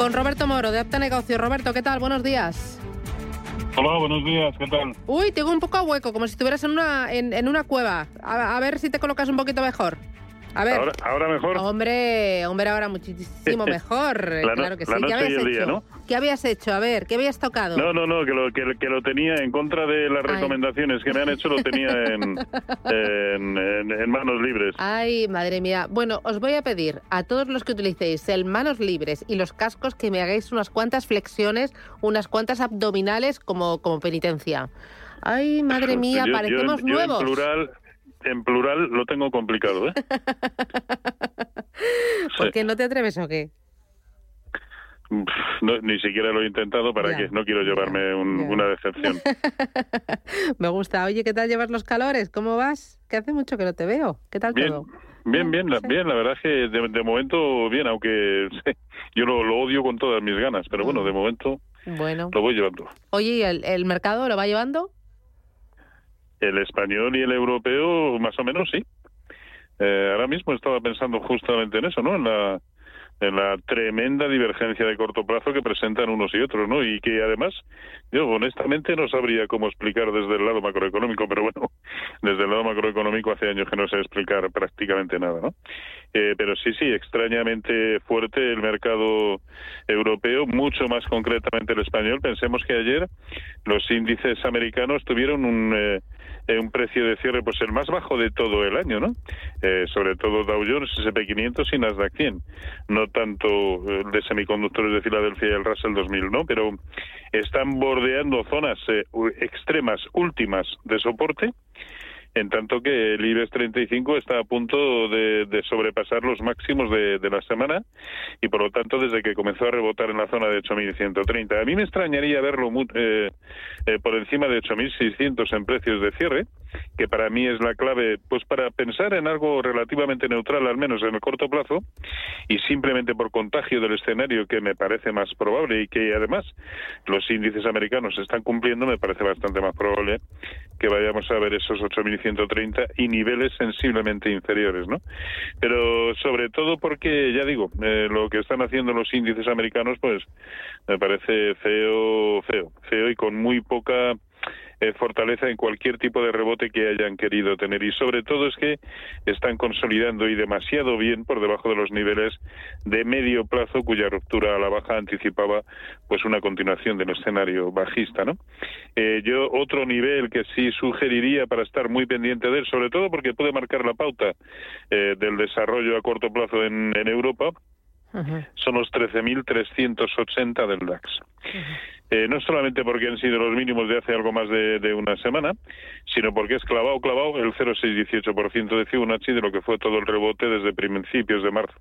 Con Roberto Moro, de Apta Negocio. Roberto, ¿qué tal? Buenos días. Hola, buenos días, ¿qué tal? Uy, tengo un poco a hueco, como si estuvieras en una, en, en una cueva. A, a ver si te colocas un poquito mejor. A ver. Ahora, ahora mejor. Hombre, hombre, ahora muchísimo mejor. La claro que sí. ¿Qué habías y el hecho? día, ¿no? ¿Qué habías hecho? A ver, ¿qué habías tocado? No, no, no, que lo, que, que lo tenía en contra de las Ay. recomendaciones que me han hecho, lo tenía en, en, en- en manos libres. Ay, madre mía. Bueno, os voy a pedir a todos los que utilicéis el manos libres y los cascos que me hagáis unas cuantas flexiones, unas cuantas abdominales como, como penitencia. Ay, madre mía, Yo- yo- parecemos yo nuevos. En plural, en plural lo tengo complicado, ¿eh? ¿Por Sí. no te atreves o qué? No, ni siquiera lo he intentado para que no quiero llevarme un- ya. una decepción. Me gusta. Oye, ¿qué tal llevas los calores? ¿Cómo vas? Que hace mucho que no te veo. ¿Qué tal Bien, todo? bien, bien, la, bien, la verdad es que de, de momento bien, aunque sí, yo lo, lo odio con todas mis ganas, pero bueno, Mm. de momento Bueno. lo voy llevando. Oye, ¿y el, el mercado lo va llevando? El español y el europeo, más o menos, sí. Eh, ahora mismo estaba pensando justamente en eso, ¿no? En la, en la tremenda divergencia de corto plazo que presentan unos y otros, ¿no? Y que además, yo honestamente no sabría cómo explicar desde el lado macroeconómico, pero bueno, desde el lado macroeconómico hace años que no sé explicar prácticamente nada, ¿no? Eh, pero sí, sí, extrañamente fuerte el mercado europeo, mucho más concretamente el español. Pensemos que ayer los índices americanos tuvieron un, eh, eh, un precio de cierre pues el más bajo de todo el año, ¿no? Eh, sobre todo Dow Jones, S&P 500 y Nasdaq 100. No tanto eh, de semiconductores de Filadelfia y el Russell 2000, ¿no? Pero están bordeando zonas eh, extremas últimas de soporte en tanto que el IBEX 35 está a punto de, de sobrepasar los máximos de, la semana y por lo tanto desde que comenzó a rebotar en la zona de 8.130. A mí me extrañaría verlo eh, eh, por encima de 8.600 en precios de cierre, que para mí es la clave pues para pensar en algo relativamente neutral, al menos en el corto plazo, y simplemente por contagio del escenario que me parece más probable y que además los índices americanos están cumpliendo, me parece bastante más probable que vayamos a ver esos 8.130 y niveles sensiblemente inferiores, ¿no? Pero sobre todo porque, ya digo, eh, lo que están haciendo los índices americanos, pues me parece feo, feo, feo y con muy poca eh, fortaleza en cualquier tipo de rebote que hayan querido tener. Y sobre todo es que están consolidando y demasiado bien por debajo de los niveles de medio plazo cuya ruptura a la baja anticipaba pues una continuación del escenario bajista no Eh, yo otro nivel que sí sugeriría para estar muy pendiente de él sobre todo porque puede marcar la pauta eh, del desarrollo a corto plazo en, en Europa Son los 13.380 del DAX. Eh, no solamente porque han sido los mínimos de hace algo más de, de una semana, sino porque es clavado, clavado el 0,618% de Fibonacci de lo que fue todo el rebote desde principios de marzo.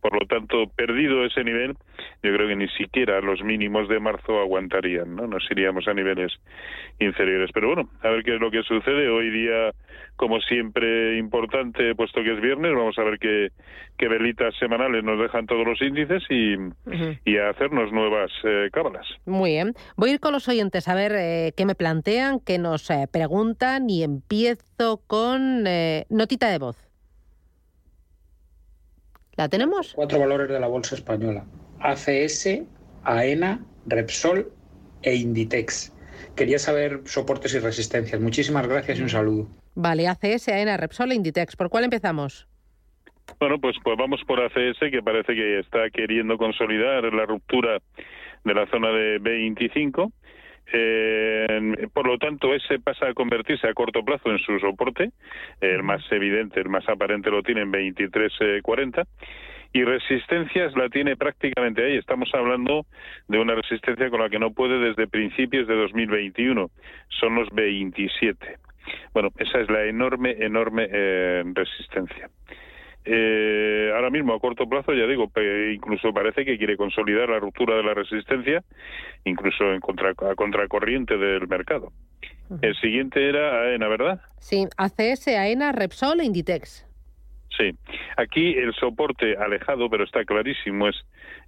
Por lo tanto, perdido ese nivel, yo creo que ni siquiera los mínimos de marzo aguantarían, ¿no? Nos iríamos a niveles inferiores. Pero bueno, a ver qué es lo que sucede. Hoy día, como siempre, importante, puesto que es viernes, vamos a ver qué, qué velitas semanales nos dejan todos los índices y, y a hacernos nuevas eh, cábalas. Muy bien. Voy a ir con los oyentes a ver eh, qué me plantean, qué nos eh, preguntan y empiezo con eh, notita de voz. ¿La tenemos? Cuatro valores de la bolsa española. ACS, AENA, Repsol e Inditex. Quería saber soportes y resistencias. Muchísimas gracias y un saludo. Vale, ACS, AENA, Repsol e Inditex. ¿Por cuál empezamos? Bueno, pues, pues vamos por ACS, que parece que está queriendo consolidar la ruptura de la zona de B25. Eh, por lo tanto, ese pasa a convertirse a corto plazo en su soporte. El más evidente, el más aparente lo tiene en 23.40. y resistencias la tiene prácticamente ahí. Estamos hablando de una resistencia con la que no puede desde principios de 2021. Son los 27. Bueno, esa es la enorme, enorme eh, resistencia. Eh, ahora mismo a corto plazo, ya digo, incluso parece que quiere consolidar la ruptura de la resistencia, incluso en contra, a contracorriente del mercado. El siguiente era AENA, ¿verdad? Sí, ACS, AENA, Repsol e Inditex. Sí, aquí el soporte alejado, pero está clarísimo, es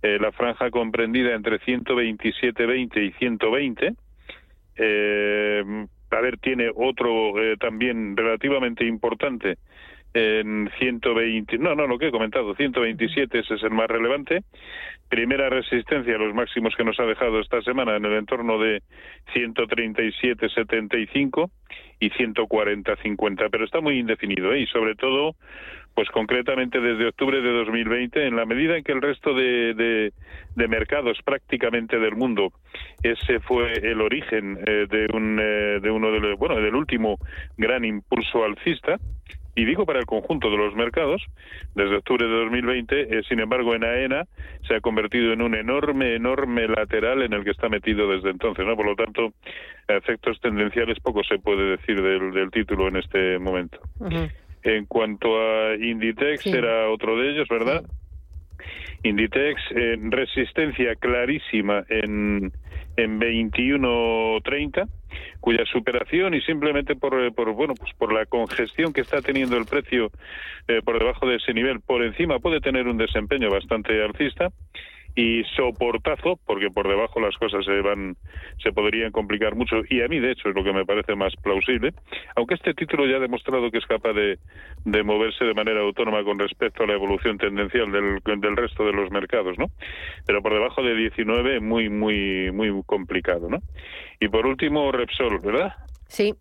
eh, la franja comprendida entre 127.20 y 120. Eh, a ver, tiene otro eh, también relativamente importante en 120, no, no, lo que he comentado, 127, ese es el más relevante. Primera resistencia, los máximos que nos ha dejado esta semana en el entorno de 137.75 y 140.50, pero está muy indefinido ¿eh? y sobre todo, pues concretamente desde octubre de 2020, en la medida en que el resto de, de, mercados prácticamente del mundo, ese fue el origen eh, de, un, eh, de uno de los, bueno, del último gran impulso alcista, y digo para el conjunto de los mercados, desde octubre de 2020, eh, sin embargo, en AENA se ha convertido en un enorme, enorme lateral en el que está metido desde entonces, ¿no? Por lo tanto, efectos tendenciales poco se puede decir del, título en este momento. En cuanto a Inditex, era otro de ellos, ¿verdad? Inditex, en resistencia clarísima en, en 21.30 cuya superación y simplemente por, eh, por bueno pues por la congestión que está teniendo el precio eh, por debajo de ese nivel por encima puede tener un desempeño bastante alcista y soportazo, porque por debajo las cosas se van, se podrían complicar mucho, y a mí de hecho es lo que me parece más plausible, aunque este título ya ha demostrado que es capaz de, de moverse de manera autónoma con respecto a la evolución tendencial del, del resto de los mercados, ¿no? Pero por debajo de 19 muy, muy, muy complicado, ¿no? Y por último, Repsol, ¿verdad? Sí.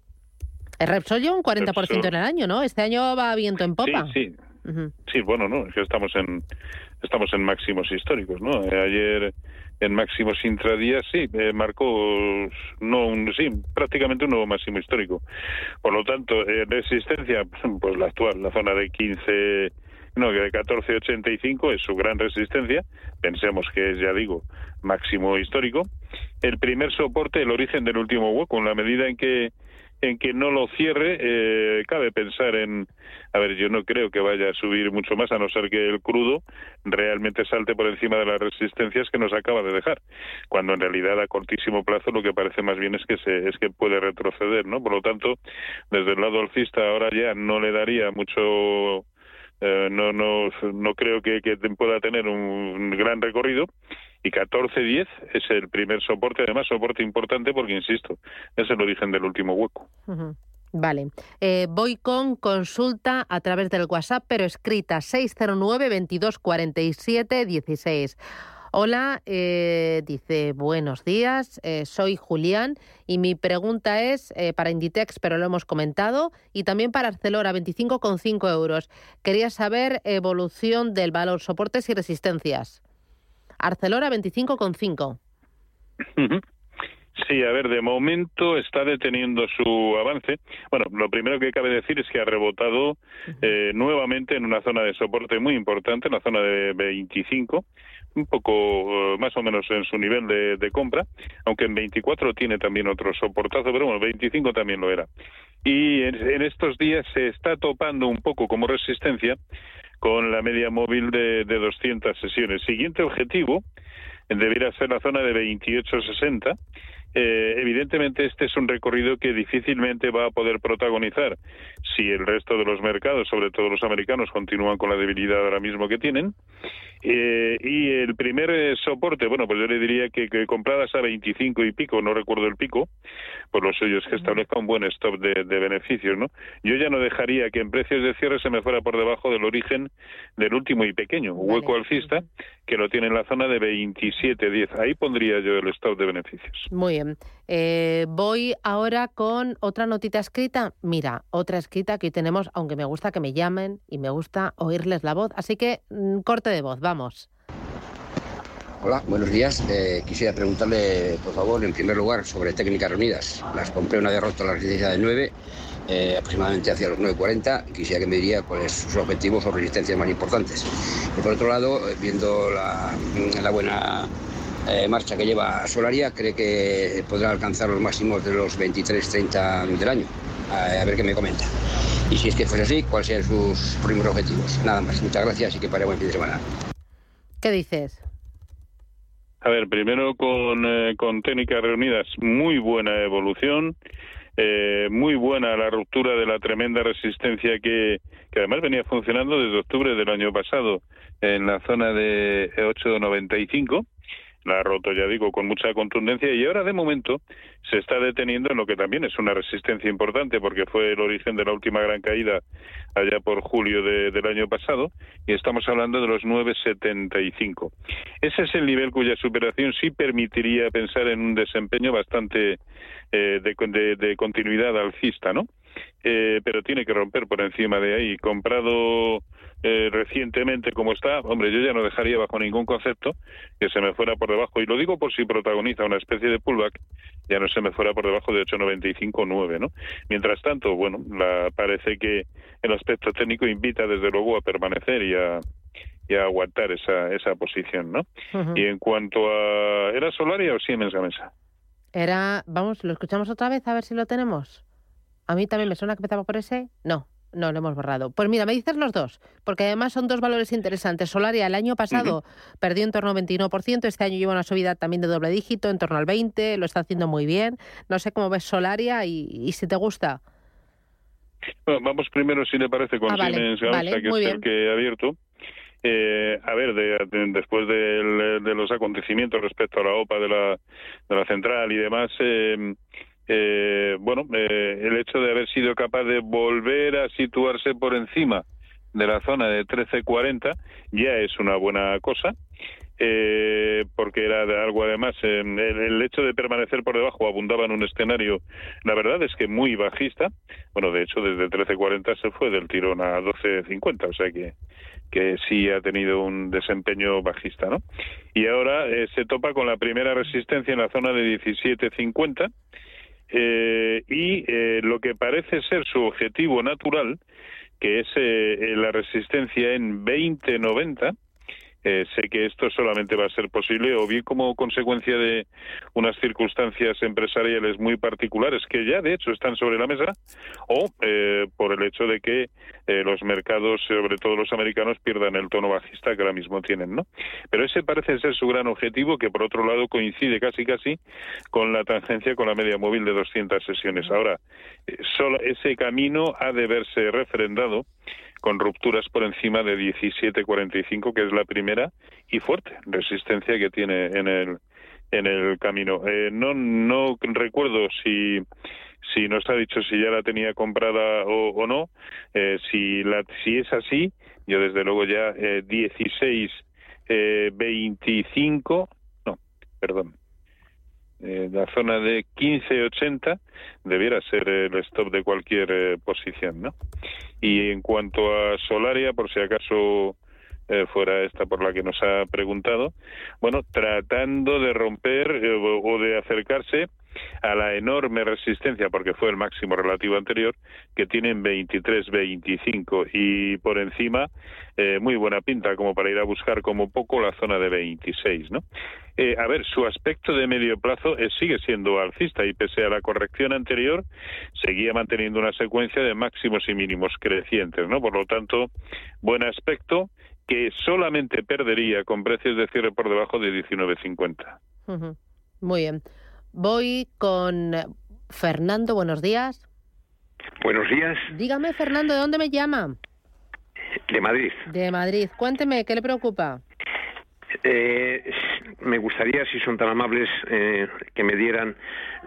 El Repsol lleva un 40% en el año, ¿no? Este año va viento en popa. Sí, sí. Sí, bueno, no, es que estamos en estamos en máximos históricos, ¿no? Eh, ayer en máximos intradías sí eh, marcó no un sí prácticamente un nuevo máximo histórico. Por lo tanto, eh, resistencia pues la actual, la zona de 15 no, que de 14.85 es su gran resistencia, pensemos que es, ya digo, máximo histórico. El primer soporte, el origen del último hueco, en la medida en que en que no lo cierre, eh, cabe pensar en, a ver, yo no creo que vaya a subir mucho más, a no ser que el crudo realmente salte por encima de las resistencias que nos acaba de dejar, cuando en realidad a cortísimo plazo lo que parece más bien es que se, es que puede retroceder, ¿no? Por lo tanto, desde el lado alcista ahora ya no le daría mucho eh, no, no, no creo que, que pueda tener un gran recorrido y 14-10 es el primer soporte, además soporte importante porque, insisto, es el origen del último hueco. Vale. Eh, voy con consulta a través del WhatsApp, pero escrita 609 2247 16. Hola, eh, dice buenos días, eh, soy Julián y mi pregunta es para Inditex, pero lo hemos comentado, y también para Arcelora, 25,5 euros. Quería saber evolución del valor, soportes y resistencias. Arcelora 25,5. Sí, a ver, de momento está deteniendo su avance. Bueno, lo primero que cabe decir es que ha rebotado eh, nuevamente en una zona de soporte muy importante, en la zona de 25, un poco eh, más o menos en su nivel de, compra, aunque en 24 tiene también otro soportazo, pero bueno, 25 también lo era. Y en estos días se está topando un poco como resistencia con la media móvil de, de 200 sesiones. Siguiente objetivo debiera ser la zona de 28.60 eh, evidentemente este es un recorrido que difícilmente va a poder protagonizar si el resto de los mercados, sobre todo los americanos, continúan con la debilidad ahora mismo que tienen. Eh, y el primer eh, soporte, bueno, pues yo le diría que, compradas a 25 y pico, no recuerdo el pico, pues lo suyo es que establezca un buen stop de, beneficios, ¿no? Yo ya no dejaría que en precios de cierre se me fuera por debajo del origen del último y pequeño hueco alcista, que lo tiene en la zona de 27.10. Ahí pondría yo el stop de beneficios. Muy eh, voy ahora con otra notita escrita. Mira, otra escrita que tenemos, aunque me gusta que me llamen y me gusta oírles la voz. Así que mm, corte de voz, vamos. Hola, buenos días. Eh, quisiera preguntarle, por favor, en primer lugar, sobre técnicas reunidas. Las compré una derrota a la resistencia de 9, eh, aproximadamente hacia los 9.40. Quisiera que me diría cuáles sus objetivos o resistencias más importantes. Y por otro lado, viendo la, la buena eh, marcha que lleva Solaria, cree que podrá alcanzar los máximos de los 23-30 del año. A, ver qué me comenta. Y si es que fuese así, ¿cuáles serían sus primeros objetivos? Nada más. Muchas gracias y que pare buen fin de semana. ¿Qué dices? A ver, primero con, eh, con técnicas reunidas, muy buena evolución, eh, muy buena la ruptura de la tremenda resistencia que, que además venía funcionando desde octubre del año pasado en la zona de 895 la ha roto, ya digo, con mucha contundencia y ahora de momento se está deteniendo en lo que también es una resistencia importante porque fue el origen de la última gran caída allá por julio del año pasado y estamos hablando de los 9,75. Ese es el nivel cuya superación sí permitiría pensar en un desempeño bastante eh, de, de, continuidad alcista, ¿no? Eh, pero tiene que romper por encima de ahí. Comprado eh, recientemente como está, hombre, yo ya no dejaría bajo ningún concepto que se me fuera por debajo, y lo digo por si protagoniza una especie de pullback, ya no se me fuera por debajo de 8,95 9, ¿no? Mientras tanto, bueno, la, parece que el aspecto técnico invita desde luego a permanecer y a, y a aguantar esa, esa posición, ¿no? Y en cuanto a... ¿Era Solaria o Siemens Gamesa? Era... Vamos, ¿lo escuchamos otra vez a ver si lo tenemos? A mí también me suena que empezaba por ese. No, no, lo hemos borrado. Pues mira, me dices los dos, porque además son dos valores interesantes. Solaria el año pasado perdió en torno al 21%, este año lleva una subida también de doble dígito, en torno al 20%, lo está haciendo muy bien. No sé cómo ves Solaria y, si te gusta. vamos primero, si le parece, con ah, Siemens que es el que he abierto. Eh, a ver, después de, los acontecimientos respecto a la OPA de la, de la central y demás, eh, eh, bueno, eh, el hecho de haber sido capaz de volver a situarse por encima de la zona de 1340 ya es una buena cosa. Eh, porque era algo además el, el, hecho de permanecer por debajo abundaba en un escenario la verdad es que muy bajista bueno de hecho desde 13.40 se fue del tirón a 12.50 o sea que que sí ha tenido un desempeño bajista no y ahora eh, se topa con la primera resistencia en la zona de 17.50 eh, y eh, lo que parece ser su objetivo natural, que es eh, la resistencia en 2090, eh, sé que esto solamente va a ser posible o bien como consecuencia de unas circunstancias empresariales muy particulares que ya de hecho están sobre la mesa o eh, por el hecho de que eh, los mercados, sobre todo los americanos, pierdan el tono bajista que ahora mismo tienen, ¿no? Pero ese parece ser su gran objetivo que por otro lado coincide casi casi con la tangencia con la media móvil de 200 sesiones. Ahora, solo ese camino ha de verse refrendado con rupturas por encima de 17.45, que es la primera y fuerte resistencia que tiene en el en el camino. Eh, no no recuerdo si si nos ha dicho si ya la tenía comprada o, o no. Eh, si la si es así, yo desde luego ya eh, 16 25 no, perdón, eh, la zona de 15.80 debiera ser el stop de cualquier eh, posición, ¿no? Y en cuanto a Solaria, por si acaso eh, fuera esta por la que nos ha preguntado, bueno, tratando de romper eh, o de acercarse a la enorme resistencia, porque fue el máximo relativo anterior, que tienen 23-25 y por encima eh, muy buena pinta como para ir a buscar como poco la zona de 26, ¿no? Eh, a ver, su aspecto de medio plazo eh, sigue siendo alcista y pese a la corrección anterior seguía manteniendo una secuencia de máximos y mínimos crecientes, ¿no? Por lo tanto, buen aspecto que solamente perdería con precios de cierre por debajo de 19.50. Muy bien. Voy con Fernando, buenos días. Buenos días. Dígame, Fernando, ¿de dónde me llama? De Madrid. De Madrid. Cuénteme, ¿qué le preocupa? Eh, me gustaría, si son tan amables, eh, que me dieran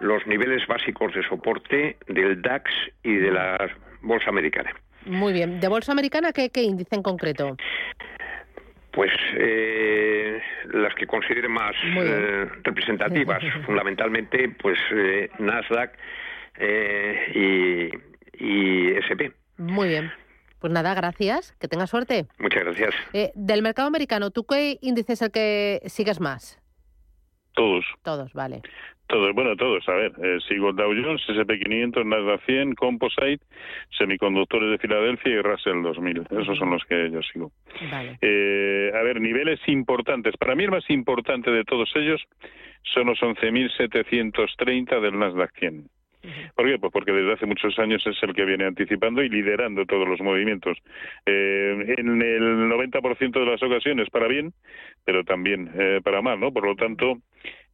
los niveles básicos de soporte del DAX y de la Bolsa Americana. Muy bien. ¿De Bolsa Americana qué, qué índice en concreto? Pues eh, las que considere más eh, representativas, fundamentalmente, pues eh, Nasdaq y, y SP. Muy bien. Pues nada, gracias. Que tenga suerte. Muchas gracias. del mercado americano, ¿tú qué índice es el que sigues más? Todos. Todos, vale. Todos, bueno, todos. A ver, eh, sigo Dow Jones, SP500, Nasdaq 100, Composite, Semiconductores de Filadelfia y Russell 2000. Esos son los que yo sigo. Vale. Eh, a ver, niveles importantes. Para mí el más importante de todos ellos son los 11.730 del Nasdaq 100. ¿Por qué? Pues porque desde hace muchos años es el que viene anticipando y liderando todos los movimientos. Eh, en el 90% de las ocasiones para bien, pero también eh, para mal, ¿no? Por lo tanto,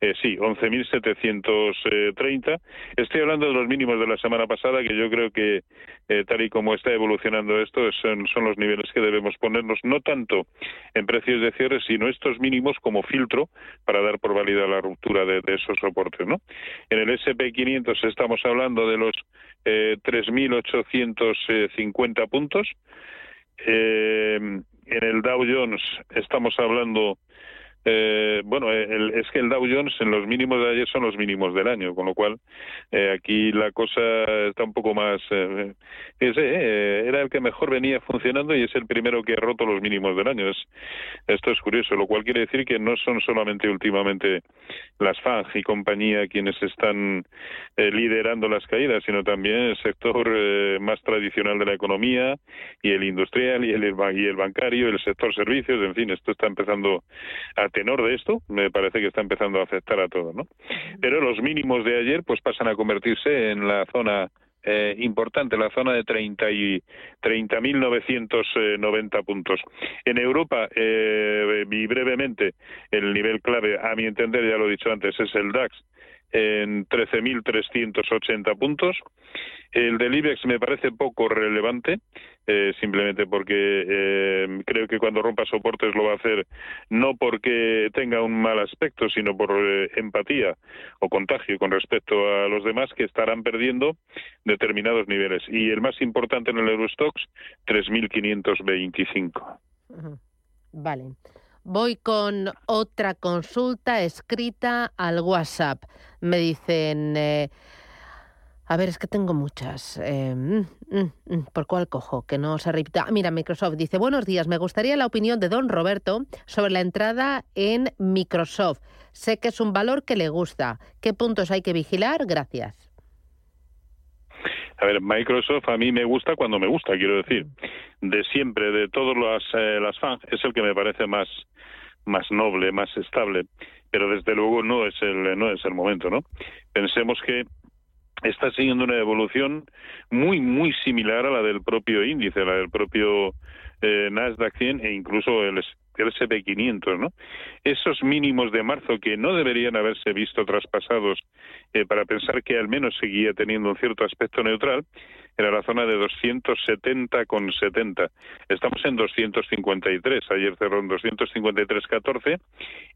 eh, sí, 11.730. Estoy hablando de los mínimos de la semana pasada, que yo creo que eh, tal y como está evolucionando esto, son, los niveles que debemos ponernos, no tanto en precios de cierre, sino estos mínimos como filtro para dar por válida la ruptura de, de esos soportes. ¿no? En el SP500 estamos hablando de los eh, 3.850 puntos. Eh, en el Dow Jones estamos hablando eh, bueno, el, es que el Dow Jones en los mínimos de ayer son los mínimos del año, con lo cual eh, aquí la cosa está un poco más. Eh, ese, eh, era el que mejor venía funcionando y es el primero que ha roto los mínimos del año. Es, esto es curioso, lo cual quiere decir que no son solamente últimamente las FANG y compañía quienes están eh, liderando las caídas, sino también el sector eh, más tradicional de la economía y el industrial y el, y el bancario, el sector servicios, en fin, esto está empezando a tenor de esto, me parece que está empezando a afectar a todo, ¿no? Pero los mínimos de ayer pues pasan a convertirse en la zona eh, importante, la zona de 30 y 30.990 puntos. En Europa, eh, brevemente, el nivel clave, a mi entender, ya lo he dicho antes, es el DAX en 13.380 puntos. El del IBEX me parece poco relevante, eh, simplemente porque eh, creo que cuando rompa soportes lo va a hacer no porque tenga un mal aspecto, sino por eh, empatía o contagio con respecto a los demás que estarán perdiendo determinados niveles. Y el más importante en el Eurostox, 3.525. Ujú. Vale. Voy con otra consulta escrita al WhatsApp. Me dicen, eh, a ver, es que tengo muchas. Eh, mm, mm, mm, ¿Por cuál cojo? Que no se repita. Ah, Mira, Microsoft dice, buenos días, me gustaría la opinión de don Roberto sobre la entrada en Microsoft. Sé que es un valor que le gusta. ¿Qué puntos hay que vigilar? Gracias. A ver, Microsoft a mí me gusta cuando me gusta, quiero decir. De siempre, de todas las, eh, las fans, es el que me parece más, más noble, más estable. Pero desde luego no es el, no es el momento, ¿no? Pensemos que está siguiendo una evolución muy, muy similar a la del propio índice, la del propio eh, Nasdaq 100 e incluso el, el SP500, ¿no? Esos mínimos de marzo que no deberían haberse visto traspasados eh, para pensar que al menos seguía teniendo un cierto aspecto neutral, era la zona de 270,70. Estamos en 253, ayer cerró en 253,14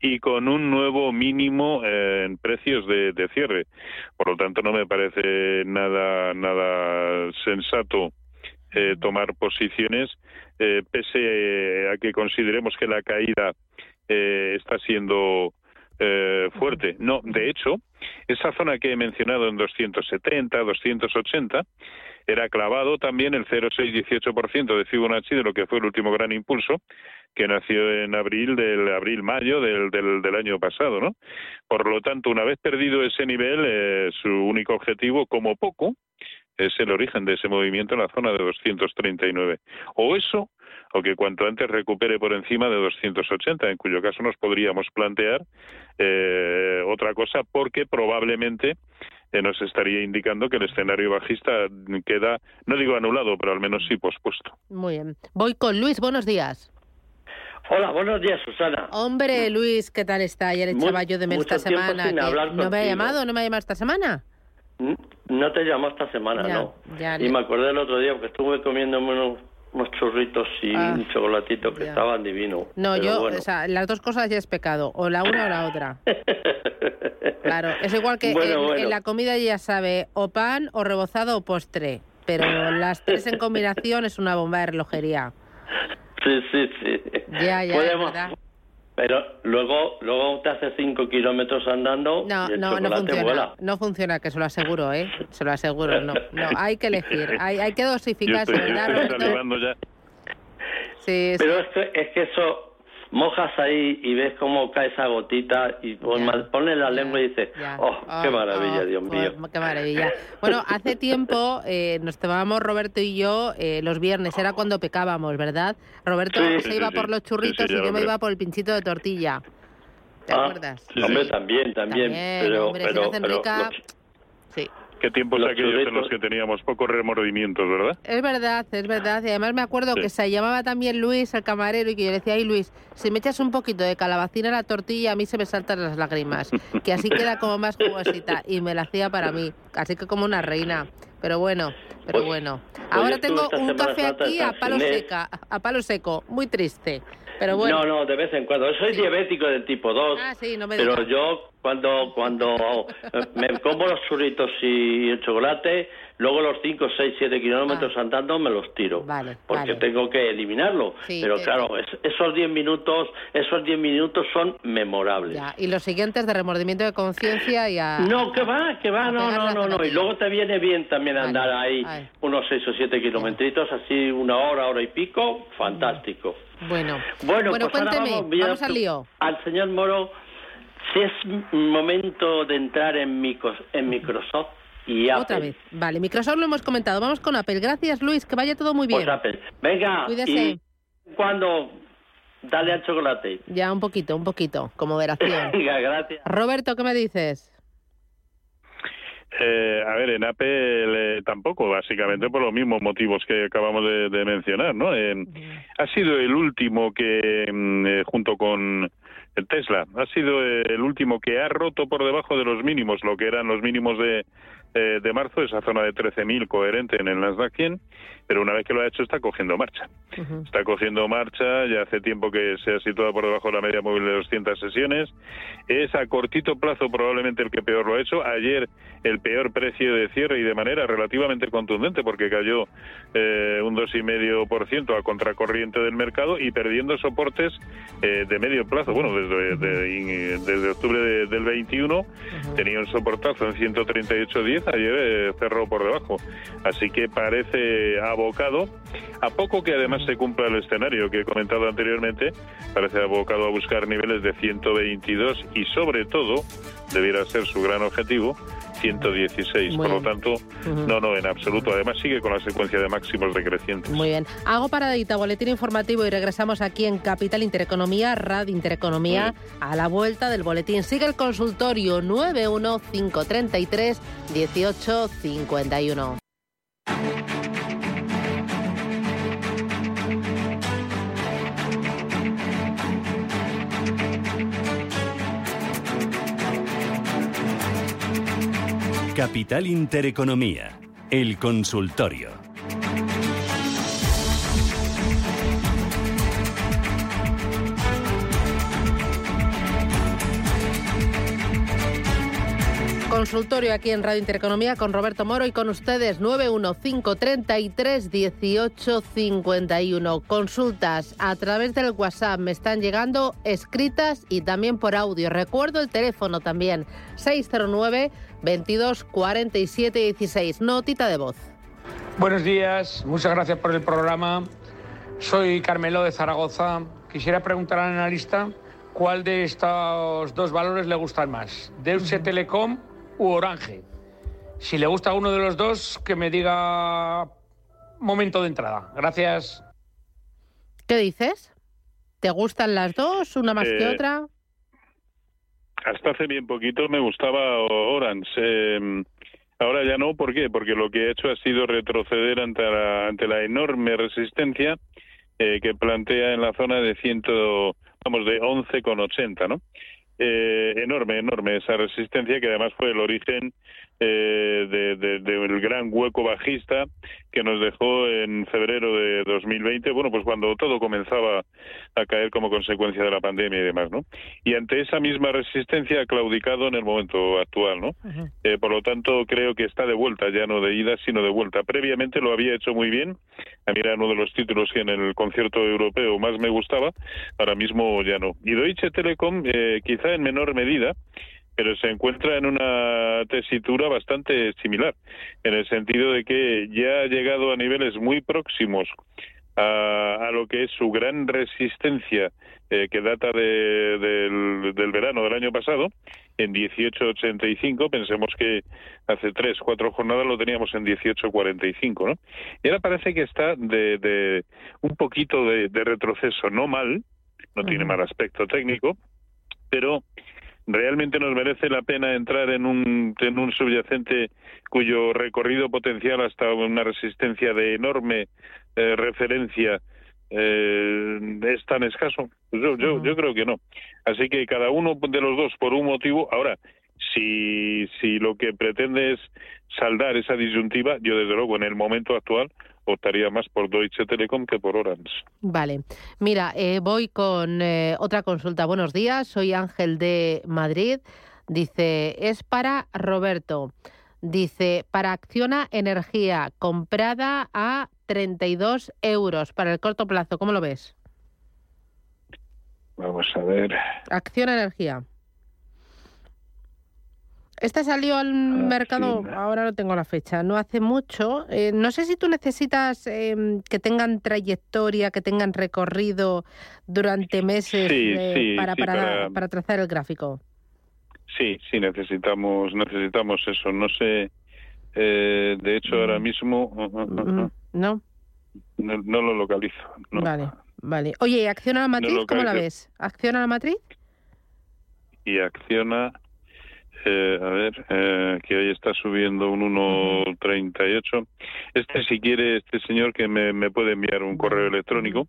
y con un nuevo mínimo eh, en precios de, de cierre. Por lo tanto, no me parece nada, nada sensato eh, tomar posiciones, eh, pese a que consideremos que la caída eh, está siendo eh, fuerte. No, de hecho, esa zona que he mencionado en 270, 280, era clavado también el 0,618% de Fibonacci de lo que fue el último gran impulso que nació en abril del abril-mayo del, del, del año pasado, ¿no? Por lo tanto, una vez perdido ese nivel, eh, su único objetivo, como poco, es el origen de ese movimiento en la zona de 239. O eso, o que cuanto antes recupere por encima de 280, en cuyo caso nos podríamos plantear eh, otra cosa, porque probablemente nos estaría indicando que el escenario bajista queda, no digo anulado, pero al menos sí pospuesto. Muy bien. Voy con Luis, buenos días. Hola, buenos días, Susana. Hombre, Luis, ¿qué tal está? Ayer echaba yo de menos esta semana. sin que hablar ¿No me ha llamado? ¿No me ha llamado esta semana? No te llamó esta semana, Ya, ¿no? ya, y me acordé el otro día porque estuve comiéndome unos, unos churritos y Ah, un chocolatito que ya. estaban divinos. No, yo, bueno. o sea, las dos cosas ya es pecado, o la una o la otra. Claro, es igual que Bueno, en, bueno. en la comida ya sabe o pan o rebozado o postre, pero las tres en combinación es una bomba de relojería. Sí, sí, sí. Ya, ya, Podemos-. Pero luego luego te hace cinco kilómetros andando No, y el no, no funciona. vuela. No funciona, que se lo aseguro, ¿eh? Se lo aseguro, no. No, hay que elegir, hay, hay que Yo dosificar. Sí, sí. Pero es que, es que eso mojas ahí y ves cómo cae esa gotita y pones la lengua y dices, oh, qué Oh, maravilla, oh, Dios pues, mío. Qué maravilla. Bueno, hace tiempo eh, nos tomábamos Roberto y yo eh, los viernes, era cuando pecábamos, ¿verdad? Roberto Sí, se sí, iba sí, por los churritos sí, y yo me iba por el pinchito de tortilla. ¿Te Ah, acuerdas? Sí, Hombre, también, también, También, pero, hombre, si pero, hacen pero rica, los- Sí. Qué tiempos Los aquellos en los que teníamos pocos remordimientos, ¿verdad? Es verdad, es verdad. Y además me acuerdo Sí. que se llamaba también Luis, el camarero, y que yo le decía, ay Luis, si me echas un poquito de calabacín a la tortilla, a mí se me saltan las lágrimas. Que así queda como más jugosita. Y me la hacía para mí. Así que como una reina. Pero bueno, pero Pues- bueno. pues Ahora tengo un café aquí a palo, seca, a palo seco. Muy triste. Pero bueno. No, no, de vez en cuando. Soy diabético del tipo 2. Ah, sí, no me Pero yo cuando cuando eh, me como los churritos y el chocolate, luego los 5, 6, 7 kilómetros andando me los tiro. Ah. Vale, Porque vale. tengo que eliminarlo. Sí, Pero claro, es- esos 10 minutos, esos 10 minutos son memorables. Ya, Y los siguientes de remordimiento de conciencia y a... No, que va, que va, no, no, no, no. Y luego te viene bien también Vale, andar ahí vale. unos 6 o 7 kilometritos, así una hora, hora y pico, fantástico. Bueno, Bueno, bueno pues ahora cuénteme, vamos, voy a vamos al lío. Al señor Moro, si es momento de entrar en Microsoft y Apple. Otra vez. Vale, Microsoft lo hemos comentado. Vamos con Apple. Gracias, Luis. Que vaya todo muy bien. Pues Apple. Venga, Cuídese. y cuando dale al chocolate. Ya un poquito, un poquito, como veración. Venga, gracias. Roberto, ¿qué me dices? Eh, a ver, en Apple eh, tampoco, básicamente por los mismos motivos que acabamos de, de mencionar, ¿no? En- ha sido el último que, mm, eh, junto con el Tesla, ha sido eh, el último que ha roto por debajo de los mínimos, lo que eran los mínimos de, eh, de marzo, esa zona de 13.000 coherente en el Nasdaq 100, pero una vez que lo ha hecho está cogiendo marcha. Está cogiendo marcha, ya hace tiempo que se ha situado por debajo de la media móvil de 200 sesiones. Es a cortito plazo probablemente el que peor lo ha hecho. Ayer el peor precio de cierre y de manera relativamente contundente porque cayó eh, un 2,5% a contracorriente del mercado y perdiendo soportes eh, de medio plazo. Bueno, desde, de- desde octubre de- del 21 tenía un soportazo en 138.10, ayer eh, cerró por debajo. Así que parece abocado, a poco que además se cumpla el escenario que he comentado anteriormente, parece abocado a buscar niveles de 122 y sobre todo, debiera ser su gran objetivo, 116. Muy Por lo tanto, no, no, en absoluto. Además sigue con la secuencia de máximos decrecientes. Muy bien. Hago paradita, boletín informativo y regresamos aquí en Capital Intereconomía, Radio Intereconomía, a la vuelta del boletín. Sigue el consultorio 91533 1851. Capital Intereconomía, el consultorio. Consultorio aquí en Radio Intereconomía con Roberto Moro y con ustedes 91533 1851. Consultas a través del WhatsApp me están llegando escritas y también por audio. Recuerdo el teléfono también 609 22 47 16. Notita de voz. Buenos días, muchas gracias por el programa. Soy Carmelo de Zaragoza. Quisiera preguntar al analista cuál de estos dos valores le gustan más, Deutsche Telekom u Orange. Si le gusta uno de los dos, que me diga momento de entrada. Gracias. ¿Qué dices? ¿Te gustan las dos, una más que Eh, otra? Hasta hace bien poquito me gustaba Orange. eh, ahora ya no, ¿por qué? Porque lo que ha hecho ha sido retroceder ante la, ante la enorme resistencia eh, que plantea en la zona de ciento, vamos, de 11,80, ¿no? Eh, enorme, enorme esa resistencia que además fue el origen eh, de- de- del gran hueco bajista que nos dejó en febrero de 2020, bueno, pues cuando todo comenzaba a caer como consecuencia de la pandemia y demás, ¿no? Y ante esa misma resistencia ha claudicado en el momento actual, ¿no? Eh, por lo tanto, creo que está de vuelta, ya no de ida, sino de vuelta. Previamente lo había hecho muy bien. A mí era uno de los títulos que en el concierto europeo más me gustaba. Ahora mismo ya no. Y Deutsche Telekom, eh, quizá en menor medida, pero se encuentra en una tesitura bastante similar, en el sentido de que ya ha llegado a niveles muy próximos a, a lo que es su gran resistencia eh, que data de- del, del verano del año pasado, en 18.85, pensemos que hace tres, cuatro jornadas lo teníamos en 18.45, ¿no? Y ahora parece que está de, de un poquito de, de retroceso, no mal, no tiene mal aspecto técnico, pero ¿realmente nos merece la pena entrar en un, en un subyacente cuyo recorrido potencial hasta una resistencia de enorme eh, referencia eh, es tan escaso? Pues yo, yo, yo creo que no. Así que cada uno de los dos por un motivo. Ahora, si, si lo que pretende es saldar esa disyuntiva, yo desde luego en el momento actual optaría más por Deutsche Telekom que por Orange. Vale. Mira, eh, voy con eh, otra consulta. Buenos días, soy Ángel de Madrid. Dice, es para Roberto. Dice, para Acciona Energía, comprada a 32 euros para el corto plazo. ¿Cómo lo ves? Vamos a ver. Acciona Energía. Esta salió al mercado, ahora no tengo la fecha, no hace mucho. Eh, no sé si tú necesitas em, que tengan trayectoria, que tengan recorrido durante meses Sí, eh, sí, para, sí, para, para- para trazar el gráfico. Sí, sí, necesitamos, necesitamos eso. No sé, eh, de hecho ahora mismo uh, uh, uh, Mm, ¿No? no, no lo localizo. no. Vale, vale. Oye, ¿y Acciona la matriz? ¿Cómo la ves? ¿Acciona la matriz? Y acciona, eh, a ver, eh, que hoy está subiendo un 1.38. Este, si quiere, este señor que me, me puede enviar un correo electrónico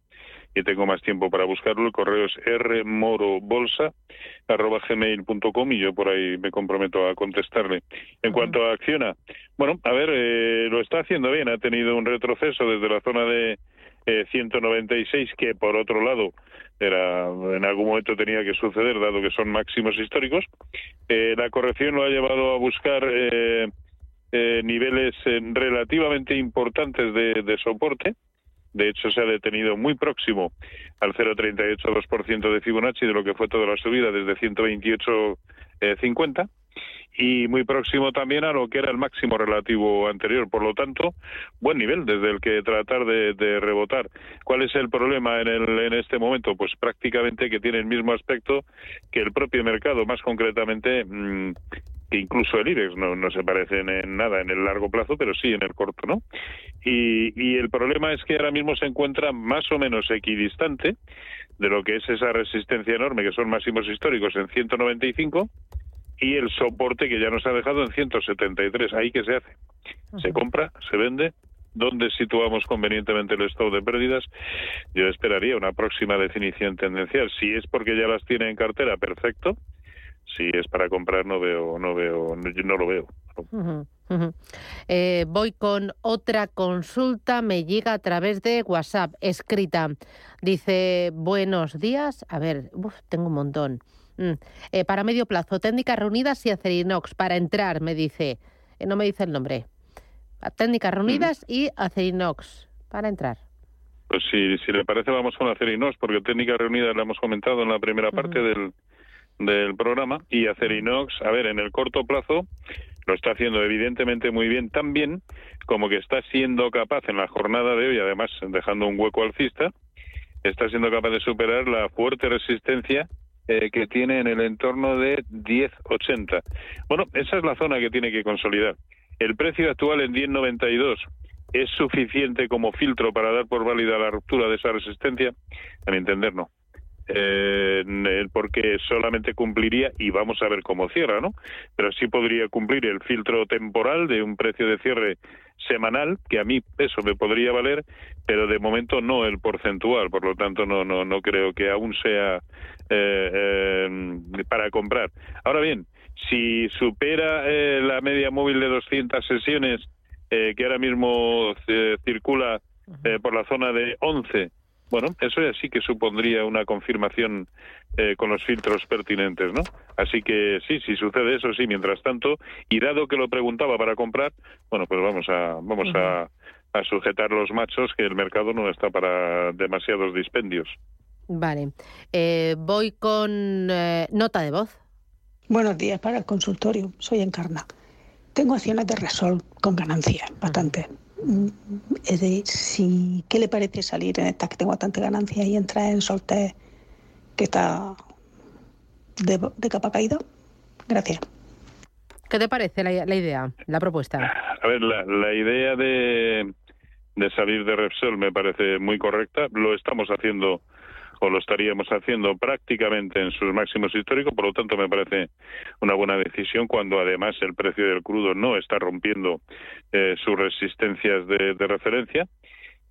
y tengo más tiempo para buscarlo. El correo es rmorobolsa.gmail.com y yo por ahí me comprometo a contestarle. En cuanto a Acciona, bueno, a ver, eh, lo está haciendo bien. Ha tenido un retroceso desde la zona de eh, 196, que por otro lado era en algún momento tenía que suceder, dado que son máximos históricos. Eh, la corrección lo ha llevado a buscar eh, eh, niveles eh, relativamente importantes de, de soporte. De hecho, se ha detenido muy próximo al 0,382% de Fibonacci de lo que fue toda la subida desde 128,50 y muy próximo también a lo que era el máximo relativo anterior. Por lo tanto, buen nivel desde el que tratar de, rebotar. ¿Cuál es el problema en, el, en este momento? Pues prácticamente que tiene el mismo aspecto que el propio mercado, más concretamente mm, que incluso el IBEX. No, no se parecen en nada en el largo plazo, pero sí en el corto, ¿no? Y, y el problema es que ahora mismo se encuentra más o menos equidistante de lo que es esa resistencia enorme, que son máximos históricos en 195 y el soporte que ya nos ha dejado en 173. Ahí que se hace. Se compra, se vende. ¿Dónde situamos convenientemente el stop de pérdidas? Yo esperaría una próxima definición tendencial. Si es porque ya las tiene en cartera, perfecto. Si es para comprar, no veo, no veo, no, lo veo. Eh, voy con otra consulta, me llega a través de WhatsApp, escrita. Dice, buenos días. A ver, uf, tengo un montón. Mm. Eh, para medio plazo, técnicas reunidas y Acerinox. Para entrar, me dice. Eh, no me dice el nombre. Técnicas reunidas y Acerinox. Para entrar. Pues si, si le parece, vamos con Acerinox, porque técnicas reunidas la hemos comentado en la primera parte del, del programa. Y Acerinox, a ver, en el corto plazo lo está haciendo evidentemente muy bien, tan bien como que está siendo capaz en la jornada de hoy, además dejando un hueco alcista, está siendo capaz de superar la fuerte resistencia eh, que tiene en el entorno de 10.80. Bueno, esa es la zona que tiene que consolidar. El precio actual en 10.92 es suficiente como filtro para dar por válida la ruptura de esa resistencia. A mi entender, no. Eh, porque solamente cumpliría, y vamos a ver cómo cierra, ¿no? Pero sí podría cumplir el filtro temporal de un precio de cierre semanal, que a mí eso me podría valer, pero de momento no el porcentual, por lo tanto no no no creo que aún sea eh, eh, para comprar. Ahora bien, si supera eh, la media móvil de 200 sesiones eh, que ahora mismo circula por la zona de 11, bueno, eso ya sí que supondría una confirmación eh, con los filtros pertinentes, ¿no? Así que sí, si sucede eso, sí. Mientras tanto, y dado que lo preguntaba para comprar, bueno, pues vamos a vamos a, a sujetar los machos que el mercado no está para demasiados dispendios. Vale. Eh, voy con eh, nota de voz. Buenos días para el consultorio. Soy Encarna. Tengo acciones de Resol con ganancias, bastante. Mm, Es de, si, ¿Qué le parece salir en estas que tengo bastante ganancias y entrar en Soltec que está de, de capa caída? Gracias. ¿Qué te parece la, la idea, la propuesta? A ver, la, la idea de, de salir de Repsol me parece muy correcta. Lo estamos haciendo o lo estaríamos haciendo prácticamente en sus máximos históricos, por lo tanto me parece una buena decisión cuando además el precio del crudo no está rompiendo eh, sus resistencias de, referencia.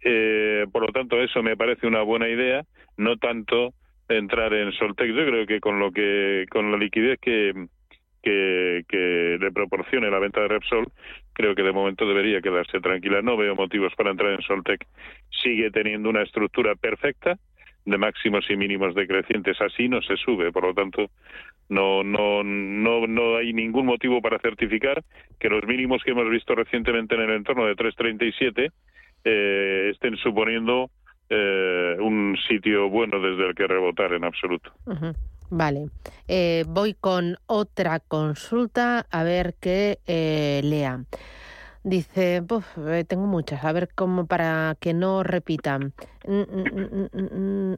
Eh, por lo tanto, eso me parece una buena idea, no tanto entrar en Soltec. Yo creo que con lo que con la liquidez que, que le proporcione la venta de Repsol, creo que de momento debería quedarse tranquila. No veo motivos para entrar en Soltec. Sigue teniendo una estructura perfecta de máximos y mínimos decrecientes. Así no se sube. Por lo tanto, no, no, no, no hay ningún motivo para certificar que los mínimos que hemos visto recientemente en el entorno de 337 eh, estén suponiendo eh, un sitio bueno desde el que rebotar en absoluto. Vale. Eh, voy con otra consulta a ver qué eh, lea. Dice, "Buf, eh, tengo muchas, a ver cómo para que no repitan.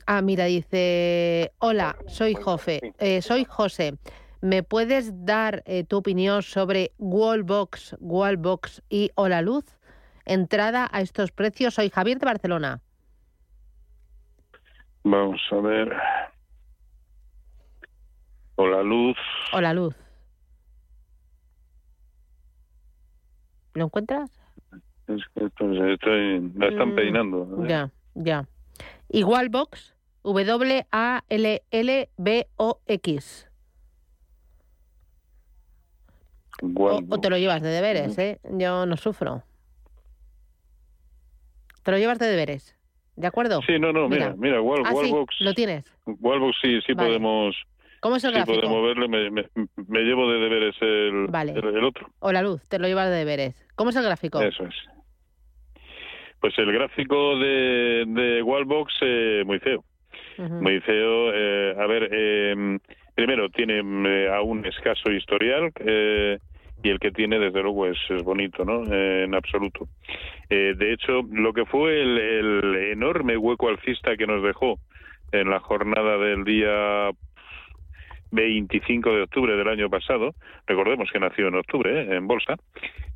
Ah, mira, dice, hola, soy Jofe, eh, soy José. ¿Me puedes dar eh, tu opinión sobre Wallbox, Wallbox y Hola Luz? Entrada a estos precios. Soy Javier de Barcelona. Vamos a ver. O la luz. Hola Luz. ¿Lo encuentras? Es que estoy- están Mm, peinando. Ya, ya. Igual Box, W-A-L-L-B-O-X. O, te lo llevas de deberes, ¿eh? Yo no sufro. Te lo llevas de deberes. ¿De acuerdo? Sí, no, no, mira, mira, Wall, Ah, sí, Wallbox, lo tienes. Wallbox sí, sí Vale. podemos, ¿Cómo es el sí gráfico? podemos verle, me, me, me llevo de deberes el, Vale. el, el otro, O la luz, te lo llevas de deberes. ¿Cómo es el gráfico? eso es. Pues el gráfico de, de Wallbox, eh, muy feo, muy feo. eh, a ver, eh, primero tiene eh, aún escaso historial eh, y el que tiene, desde luego, es, es bonito, ¿no? Eh, en absoluto. Eh, de hecho, lo que fue el, el enorme hueco alcista que nos dejó en la jornada del día 25 de octubre del año pasado, recordemos que nació en octubre ¿eh? en bolsa,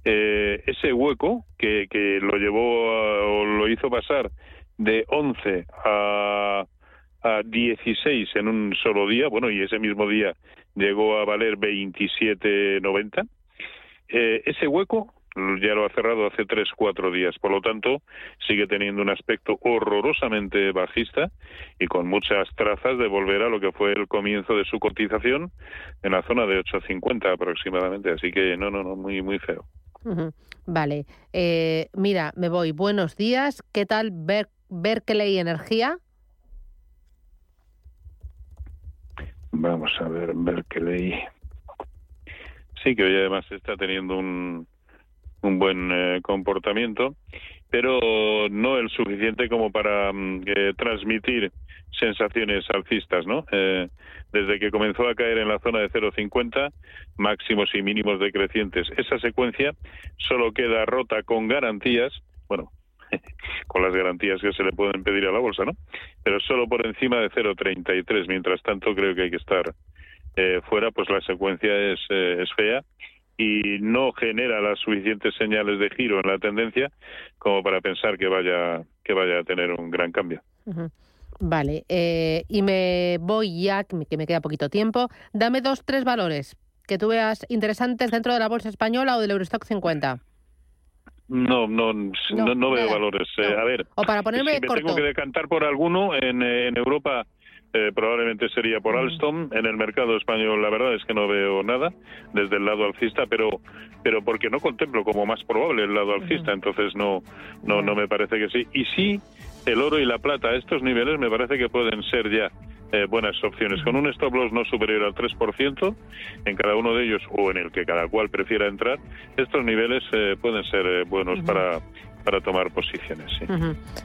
eh, ese hueco que, que lo llevó o lo hizo pasar de 11 a, a 16 en un solo día, bueno, y ese mismo día llegó a valer 27.90. Eh, ese hueco ya lo ha cerrado hace tres, cuatro días. Por lo tanto, sigue teniendo un aspecto horrorosamente bajista y con muchas trazas de volver a lo que fue el comienzo de su cotización en la zona de 8.50 aproximadamente. Así que no, no, no, muy, muy feo. Vale. Eh, mira, me voy. Buenos días. ¿Qué tal Ber Berkeley Energía? Vamos a ver, Berkeley. Sí, que hoy además está teniendo un, un buen eh, comportamiento, pero no el suficiente como para mm, eh, transmitir sensaciones alcistas, ¿no? Eh, desde que comenzó a caer en la zona de 0,50, máximos y mínimos decrecientes. Esa secuencia solo queda rota con garantías, bueno, con las garantías que se le pueden pedir a la bolsa, ¿no? Pero solo por encima de 0,33. Mientras tanto, creo que hay que estar eh, fuera, pues la secuencia es, eh, es fea y no genera las suficientes señales de giro en la tendencia como para pensar que vaya que vaya a tener un gran cambio. Vale. eh, y me voy ya, que me- que me queda poquito tiempo. Dame dos, tres valores que tú veas interesantes dentro de la bolsa española o del Eurostock 50. No, no, no, no veo valores. Eh, a ver, O para ponerme si me corto. tengo que decantar por alguno en, eh, en Europa. Eh, probablemente sería por Alstom. En el mercado español, la verdad es que no veo nada desde el lado alcista, pero pero porque no contemplo como más probable el lado alcista, entonces no no no me parece que sí. Y sí, el oro y la plata a estos niveles me parece que pueden ser ya eh, buenas opciones. Con un stop loss no superior al 3% en cada uno de ellos o en el que cada cual prefiera entrar, estos niveles eh, pueden ser eh, buenos para para tomar posiciones. sí.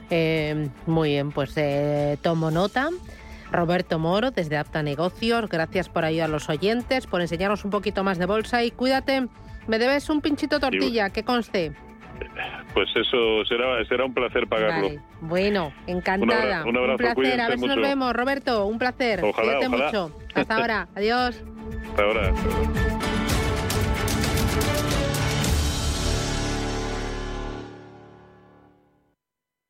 Eh, muy bien, pues eh, tomo nota. Roberto Moro, desde Apta Negocios, gracias por ayudar a los oyentes, por enseñarnos un poquito más de bolsa y cuídate. Me debes un pinchito tortilla, que conste. Pues eso será será un placer pagarlo. Vale. Bueno, encantada. Un abra- un abrazo, placer. A ver si nos vemos, Roberto. Un placer. Ojalá, Cuídate ojalá. mucho. Hasta ahora. Adiós. Hasta ahora.